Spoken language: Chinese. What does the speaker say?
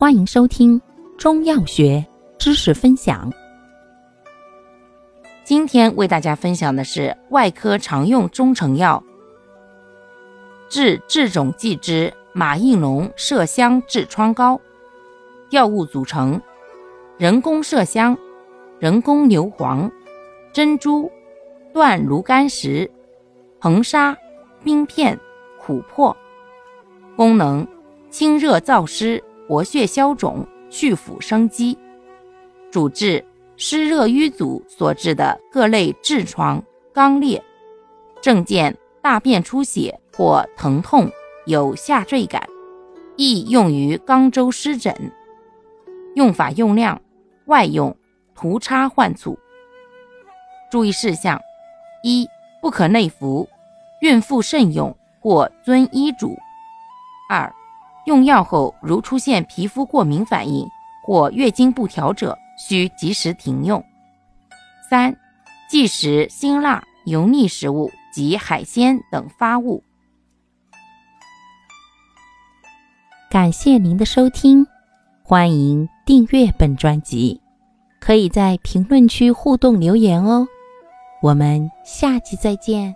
欢迎收听中药学知识分享。今天为大家分享的是外科常用中成药治痔肿剂之马应龙麝香痔疮膏。药物组成：人工麝香、人工牛黄、珍珠、断炉甘石、硼砂、冰片、琥珀。功能：清热燥湿。活血消肿、去腐生肌，主治湿热瘀阻所致的各类痔疮、肛裂，症见大便出血或疼痛，有下坠感，易用于肛周湿疹。用法用量：外用，涂擦患处。注意事项：一、不可内服，孕妇慎用或遵医嘱。二。用药后，如出现皮肤过敏反应或月经不调者，需及时停用。三、忌食辛辣、油腻食物及海鲜等发物。感谢您的收听，欢迎订阅本专辑，可以在评论区互动留言哦。我们下期再见。